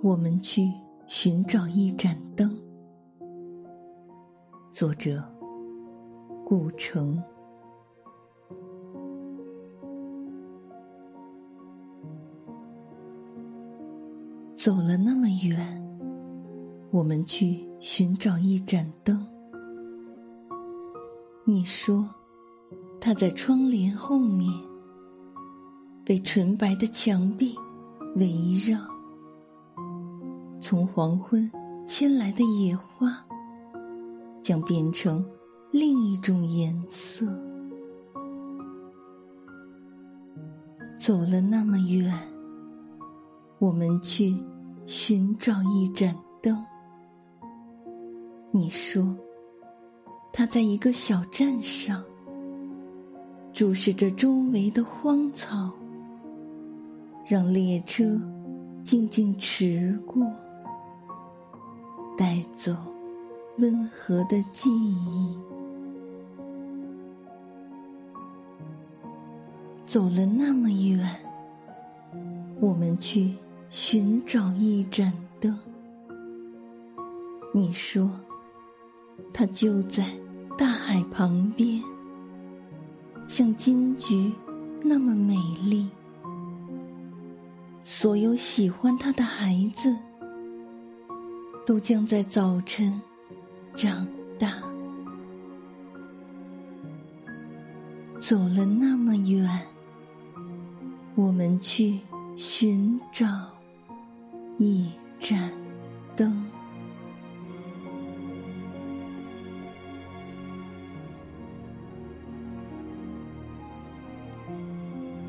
我们去寻找一盏灯。作者：顾城。走了那么远，我们去寻找一盏灯。你说，它在窗帘后面，被纯白的墙壁围绕。从黄昏牵来的野花，将变成另一种颜色。走了那么远，我们去寻找一盏灯。你说，它在一个小站上，注视着周围的荒草，让列车静静驰过。带走温和的记忆，走了那么远，我们去寻找一盏灯。你说，它就在大海旁边，像金菊那么美丽。所有喜欢它的孩子。都将在早晨长大。走了那么远，我们去寻找一盏灯。